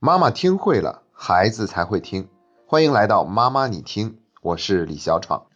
妈妈听会了，孩子才会听。欢迎来到妈妈你听，我是李小闯。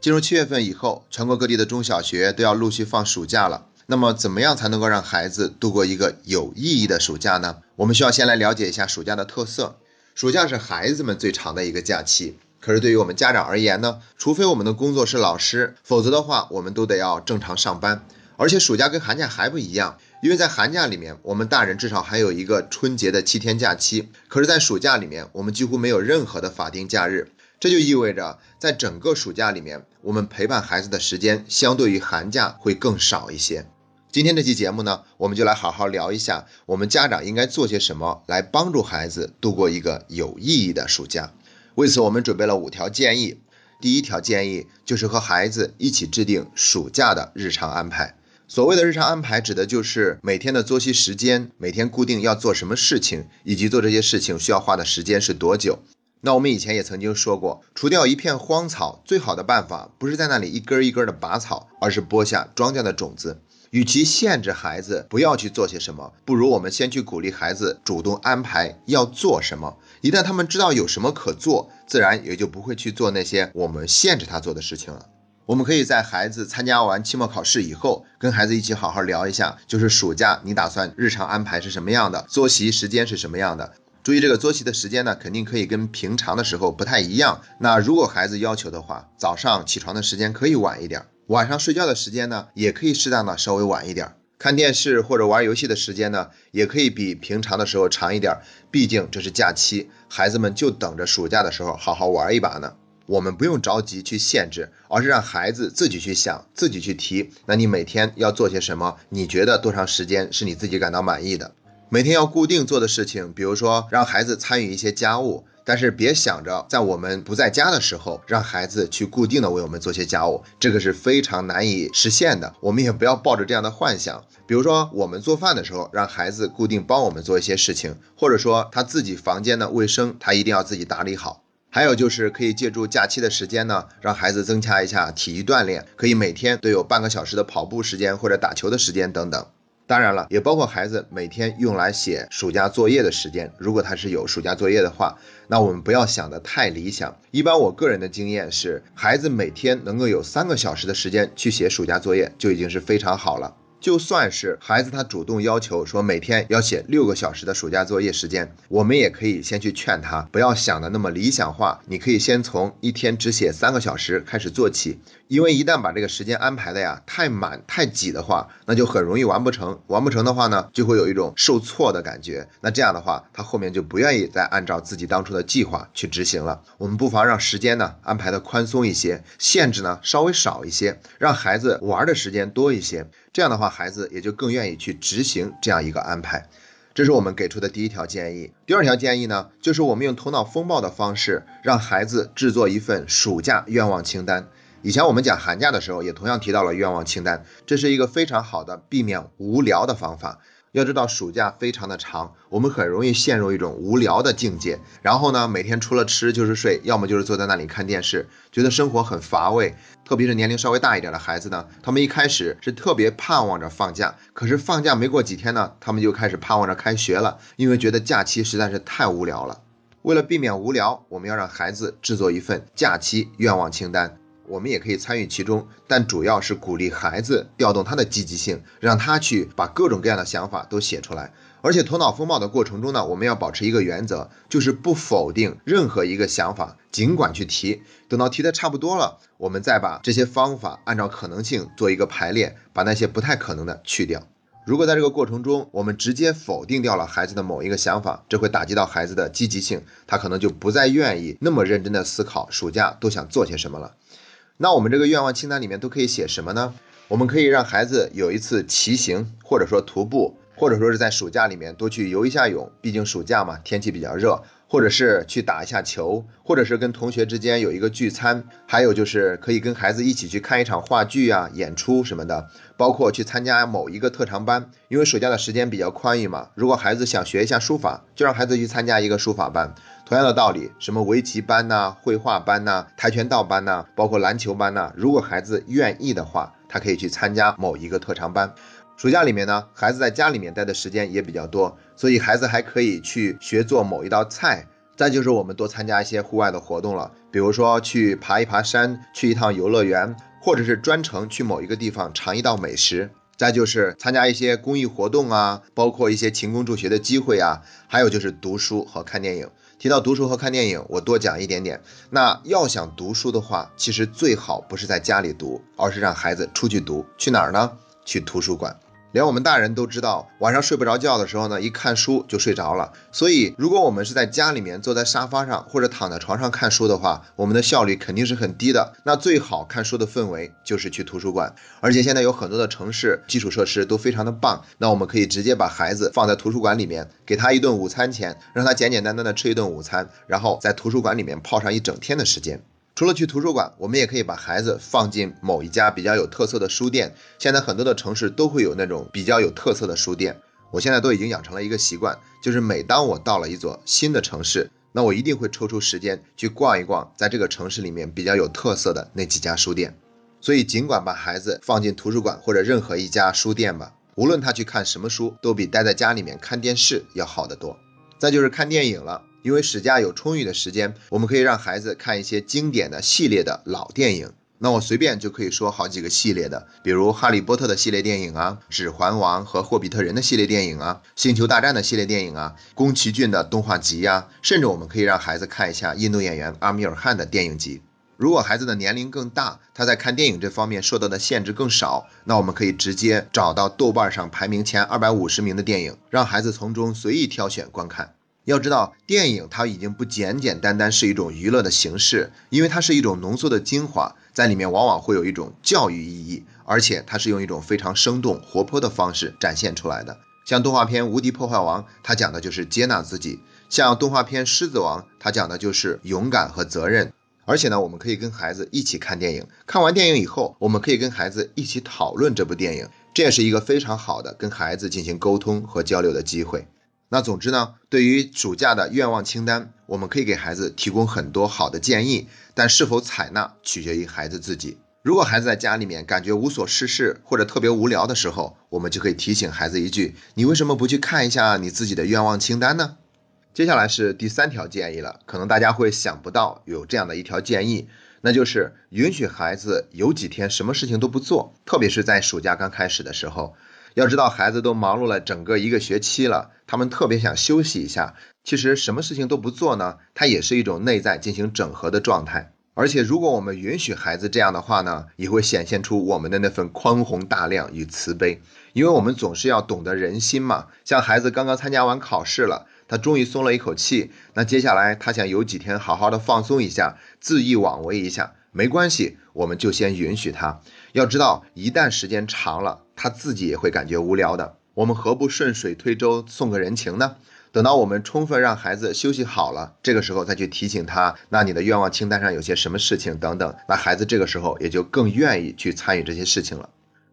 进入七月份以后，全国各地的中小学都要陆续放暑假了。那么，怎么样才能够让孩子度过一个有意义的暑假呢？我们需要先来了解一下暑假的特色。暑假是孩子们最长的一个假期，可是对于我们家长而言呢，除非我们的工作是老师，否则的话，我们都得要正常上班。而且暑假跟寒假还不一样，因为在寒假里面，我们大人至少还有一个春节的七天假期，可是，在暑假里面，我们几乎没有任何的法定假日。这就意味着，在整个暑假里面，我们陪伴孩子的时间相对于寒假会更少一些。今天这期节目呢，我们就来好好聊一下，我们家长应该做些什么来帮助孩子度过一个有意义的暑假。为此，我们准备了五条建议。第一条建议就是和孩子一起制定暑假的日常安排。所谓的日常安排，指的就是每天的作息时间，每天固定要做什么事情，以及做这些事情需要花的时间是多久。那我们以前也曾经说过，除掉一片荒草，最好的办法不是在那里一根一根的拔草，而是播下庄稼的种子。与其限制孩子不要去做些什么，不如我们先去鼓励孩子主动安排要做什么。一旦他们知道有什么可做，自然也就不会去做那些我们限制他做的事情了。我们可以在孩子参加完期末考试以后，跟孩子一起好好聊一下，就是暑假你打算日常安排是什么样的，作息时间是什么样的。注意这个作息的时间呢，肯定可以跟平常的时候不太一样。那如果孩子要求的话，早上起床的时间可以晚一点，晚上睡觉的时间呢，也可以适当的稍微晚一点。看电视或者玩游戏的时间呢，也可以比平常的时候长一点，毕竟这是假期，孩子们就等着暑假的时候好好玩一把呢。我们不用着急去限制，而是让孩子自己去想，自己去提。那你每天要做些什么？你觉得多长时间是你自己感到满意的？每天要固定做的事情，比如说让孩子参与一些家务，但是别想着在我们不在家的时候让孩子去固定的为我们做些家务，这个是非常难以实现的。我们也不要抱着这样的幻想，比如说我们做饭的时候让孩子固定帮我们做一些事情，或者说他自己房间的卫生他一定要自己打理好。还有就是可以借助假期的时间呢，让孩子增加一下体育锻炼，可以每天都有半个小时的跑步时间或者打球的时间等等。当然了，也包括孩子每天用来写暑假作业的时间。如果他是有暑假作业的话，那我们不要想的太理想。一般我个人的经验是，孩子每天能够有三个小时的时间去写暑假作业，就已经是非常好了。就算是孩子他主动要求说每天要写六个小时的暑假作业时间，我们也可以先去劝他，不要想的那么理想化。你可以先从一天只写三个小时开始做起，因为一旦把这个时间安排的呀太满太挤的话，那就很容易完不成。完不成的话呢，就会有一种受挫的感觉。那这样的话，他后面就不愿意再按照自己当初的计划去执行了。我们不妨让时间呢安排的宽松一些，限制呢稍微少一些，让孩子玩的时间多一些。这样的话，孩子也就更愿意去执行这样一个安排。这是我们给出的第一条建议。第二条建议呢，就是我们用头脑风暴的方式，让孩子制作一份暑假愿望清单。以前我们讲寒假的时候，也同样提到了愿望清单，这是一个非常好的避免无聊的方法。要知道暑假非常的长，我们很容易陷入一种无聊的境界。然后呢，每天除了吃就是睡，要么就是坐在那里看电视，觉得生活很乏味。特别是年龄稍微大一点的孩子呢，他们一开始是特别盼望着放假，可是放假没过几天呢，他们就开始盼望着开学了，因为觉得假期实在是太无聊了。为了避免无聊，我们要让孩子制作一份假期愿望清单。我们也可以参与其中，但主要是鼓励孩子调动他的积极性，让他去把各种各样的想法都写出来。而且头脑风暴的过程中呢，我们要保持一个原则，就是不否定任何一个想法，尽管去提。等到提的差不多了，我们再把这些方法按照可能性做一个排列，把那些不太可能的去掉。如果在这个过程中，我们直接否定掉了孩子的某一个想法，这会打击到孩子的积极性，他可能就不再愿意那么认真的思考暑假都想做些什么了。那我们这个愿望清单里面都可以写什么呢？我们可以让孩子有一次骑行，或者说徒步，或者说是在暑假里面多去游一下泳，毕竟暑假嘛，天气比较热。或者是去打一下球，或者是跟同学之间有一个聚餐，还有就是可以跟孩子一起去看一场话剧啊、演出什么的，包括去参加某一个特长班，因为暑假的时间比较宽裕嘛。如果孩子想学一下书法，就让孩子去参加一个书法班。同样的道理，什么围棋班呐、绘画班呐、跆拳道班呐，包括篮球班呐，如果孩子愿意的话，他可以去参加某一个特长班。暑假里面呢，孩子在家里面待的时间也比较多，所以孩子还可以去学做某一道菜。再就是我们多参加一些户外的活动了，比如说去爬一爬山，去一趟游乐园，或者是专程去某一个地方尝一道美食。再就是参加一些公益活动啊，包括一些勤工助学的机会啊，还有就是读书和看电影。提到读书和看电影，我多讲一点点。那要想读书的话，其实最好不是在家里读，而是让孩子出去读。去哪儿呢？去图书馆。连我们大人都知道，晚上睡不着觉的时候呢，一看书就睡着了。所以，如果我们是在家里面坐在沙发上或者躺在床上看书的话，我们的效率肯定是很低的。那最好看书的氛围就是去图书馆，而且现在有很多的城市基础设施都非常的棒。那我们可以直接把孩子放在图书馆里面，给他一顿午餐钱，让他简简单单的吃一顿午餐，然后在图书馆里面泡上一整天的时间。除了去图书馆，我们也可以把孩子放进某一家比较有特色的书店。现在很多的城市都会有那种比较有特色的书店。我现在都已经养成了一个习惯，就是每当我到了一座新的城市，那我一定会抽出时间去逛一逛，在这个城市里面比较有特色的那几家书店。所以，尽管把孩子放进图书馆或者任何一家书店吧，无论他去看什么书，都比待在家里面看电视要好得多。再就是看电影了。因为暑假有充裕的时间，我们可以让孩子看一些经典的系列的老电影。那我随便就可以说好几个系列的，比如《哈利波特》的系列电影啊，《指环王》和《霍比特人》的系列电影啊，《星球大战》的系列电影啊，宫崎骏的动画集呀，甚至我们可以让孩子看一下印度演员阿米尔汗的电影集。如果孩子的年龄更大，他在看电影这方面受到的限制更少，那我们可以直接找到豆瓣上排名前二百五十名的电影，让孩子从中随意挑选观看。要知道，电影它已经不简简单单是一种娱乐的形式，因为它是一种浓缩的精华，在里面往往会有一种教育意义，而且它是用一种非常生动活泼的方式展现出来的。像动画片《无敌破坏王》，它讲的就是接纳自己；像动画片《狮子王》，它讲的就是勇敢和责任。而且呢，我们可以跟孩子一起看电影，看完电影以后，我们可以跟孩子一起讨论这部电影，这也是一个非常好的跟孩子进行沟通和交流的机会。那总之呢，对于暑假的愿望清单，我们可以给孩子提供很多好的建议，但是否采纳取决于孩子自己。如果孩子在家里面感觉无所事事或者特别无聊的时候，我们就可以提醒孩子一句：你为什么不去看一下你自己的愿望清单呢？接下来是第三条建议了，可能大家会想不到有这样的一条建议，那就是允许孩子有几天什么事情都不做，特别是在暑假刚开始的时候。要知道，孩子都忙碌了整个一个学期了，他们特别想休息一下。其实什么事情都不做呢，它也是一种内在进行整合的状态。而且，如果我们允许孩子这样的话呢，也会显现出我们的那份宽宏大量与慈悲。因为我们总是要懂得人心嘛。像孩子刚刚参加完考试了，他终于松了一口气，那接下来他想有几天好好的放松一下，恣意妄为一下，没关系，我们就先允许他。要知道，一旦时间长了，他自己也会感觉无聊的。我们何不顺水推舟送个人情呢？等到我们充分让孩子休息好了，这个时候再去提醒他，那你的愿望清单上有些什么事情等等，那孩子这个时候也就更愿意去参与这些事情了。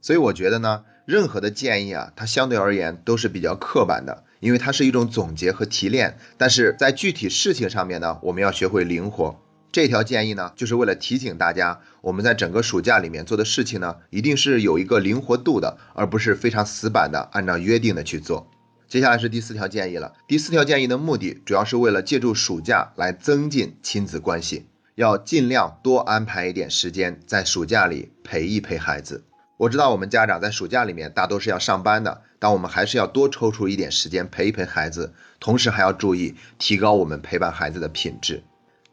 所以我觉得呢，任何的建议啊，它相对而言都是比较刻板的，因为它是一种总结和提炼。但是在具体事情上面呢，我们要学会灵活。这条建议呢，就是为了提醒大家，我们在整个暑假里面做的事情呢，一定是有一个灵活度的，而不是非常死板的按照约定的去做。接下来是第四条建议了。第四条建议的目的，主要是为了借助暑假来增进亲子关系，要尽量多安排一点时间在暑假里陪一陪孩子。我知道我们家长在暑假里面大多是要上班的，但我们还是要多抽出一点时间陪一陪孩子，同时还要注意提高我们陪伴孩子的品质。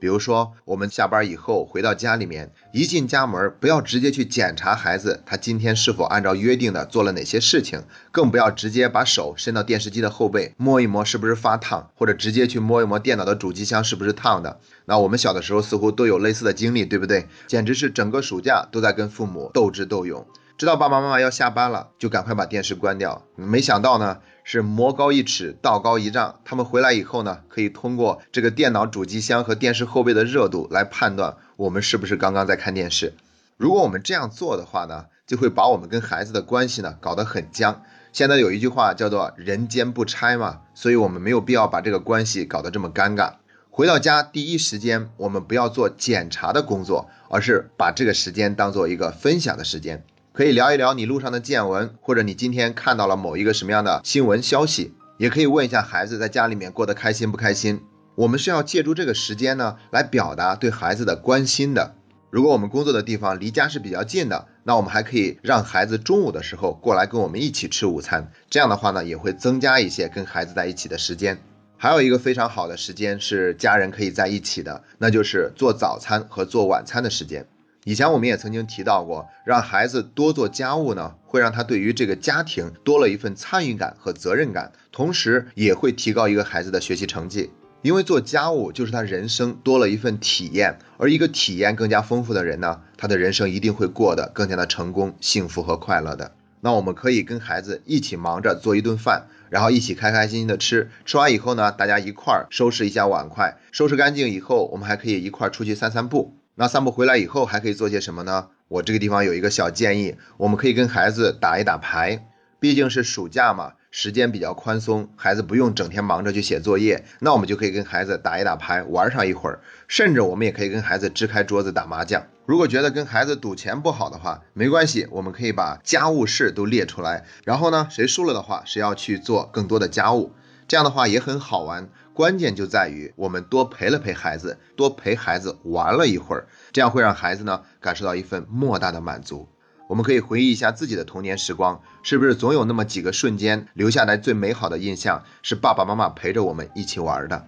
比如说，我们下班以后回到家里面，一进家门，不要直接去检查孩子他今天是否按照约定的做了哪些事情，更不要直接把手伸到电视机的后背摸一摸是不是发烫，或者直接去摸一摸电脑的主机箱是不是烫的。那我们小的时候似乎都有类似的经历，对不对？简直是整个暑假都在跟父母斗智斗勇。知道爸爸妈妈要下班了，就赶快把电视关掉。没想到呢，是魔高一尺，道高一丈。他们回来以后呢，可以通过这个电脑主机箱和电视后背的热度来判断我们是不是刚刚在看电视。如果我们这样做的话呢，就会把我们跟孩子的关系呢搞得很僵。现在有一句话叫做“人间不拆”嘛，所以我们没有必要把这个关系搞得这么尴尬。回到家第一时间，我们不要做检查的工作，而是把这个时间当做一个分享的时间。可以聊一聊你路上的见闻，或者你今天看到了某一个什么样的新闻消息，也可以问一下孩子在家里面过得开心不开心。我们是要借助这个时间呢，来表达对孩子的关心的。如果我们工作的地方离家是比较近的，那我们还可以让孩子中午的时候过来跟我们一起吃午餐，这样的话呢，也会增加一些跟孩子在一起的时间。还有一个非常好的时间是家人可以在一起的，那就是做早餐和做晚餐的时间。以前我们也曾经提到过，让孩子多做家务呢，会让他对于这个家庭多了一份参与感和责任感，同时也会提高一个孩子的学习成绩。因为做家务就是他人生多了一份体验，而一个体验更加丰富的人呢，他的人生一定会过得更加的成功、幸福和快乐的。那我们可以跟孩子一起忙着做一顿饭，然后一起开开心心的吃。吃完以后呢，大家一块儿收拾一下碗筷，收拾干净以后，我们还可以一块儿出去散散步。那散步回来以后还可以做些什么呢？我这个地方有一个小建议，我们可以跟孩子打一打牌，毕竟是暑假嘛。时间比较宽松，孩子不用整天忙着去写作业，那我们就可以跟孩子打一打牌，玩上一会儿，甚至我们也可以跟孩子支开桌子打麻将。如果觉得跟孩子赌钱不好的话，没关系，我们可以把家务事都列出来，然后呢，谁输了的话，谁要去做更多的家务，这样的话也很好玩。关键就在于我们多陪了陪孩子，多陪孩子玩了一会儿，这样会让孩子呢感受到一份莫大的满足。我们可以回忆一下自己的童年时光，是不是总有那么几个瞬间留下来最美好的印象是爸爸妈妈陪着我们一起玩的？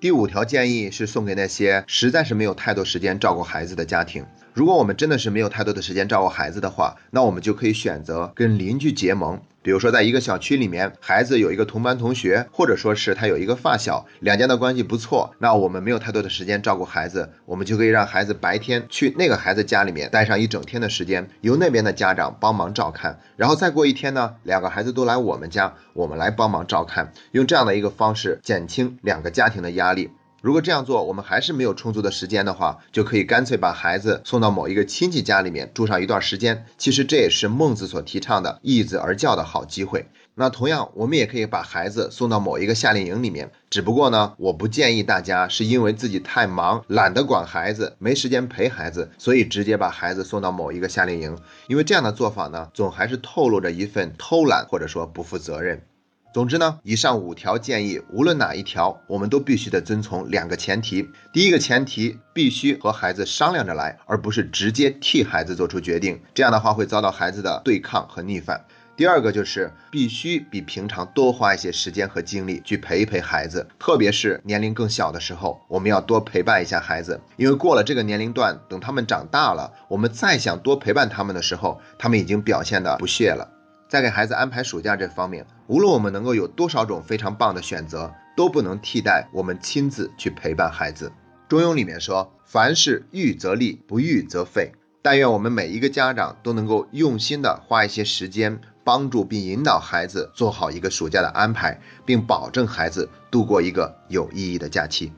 第五条建议是送给那些实在是没有太多时间照顾孩子的家庭。如果我们真的是没有太多的时间照顾孩子的话，那我们就可以选择跟邻居结盟。比如说，在一个小区里面，孩子有一个同班同学，或者说是他有一个发小，两家的关系不错。那我们没有太多的时间照顾孩子，我们就可以让孩子白天去那个孩子家里面待上一整天的时间，由那边的家长帮忙照看。然后再过一天呢，两个孩子都来我们家，我们来帮忙照看，用这样的一个方式减轻两个家庭的压力。如果这样做，我们还是没有充足的时间的话，就可以干脆把孩子送到某一个亲戚家里面住上一段时间。其实这也是孟子所提倡的易子而教的好机会。那同样，我们也可以把孩子送到某一个夏令营里面。只不过呢，我不建议大家是因为自己太忙，懒得管孩子，没时间陪孩子，所以直接把孩子送到某一个夏令营。因为这样的做法呢，总还是透露着一份偷懒或者说不负责任。总之呢，以上五条建议，无论哪一条，我们都必须得遵从两个前提。第一个前提，必须和孩子商量着来，而不是直接替孩子做出决定，这样的话会遭到孩子的对抗和逆反。第二个就是必须比平常多花一些时间和精力去陪一陪孩子，特别是年龄更小的时候，我们要多陪伴一下孩子，因为过了这个年龄段，等他们长大了，我们再想多陪伴他们的时候，他们已经表现的不屑了。在给孩子安排暑假这方面，无论我们能够有多少种非常棒的选择，都不能替代我们亲自去陪伴孩子。中庸里面说：“凡事预则立，不预则废。”但愿我们每一个家长都能够用心的花一些时间，帮助并引导孩子做好一个暑假的安排，并保证孩子度过一个有意义的假期。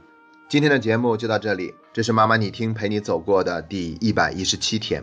今天的节目就到这里，这是妈妈你听陪你走过的第一百一十七天。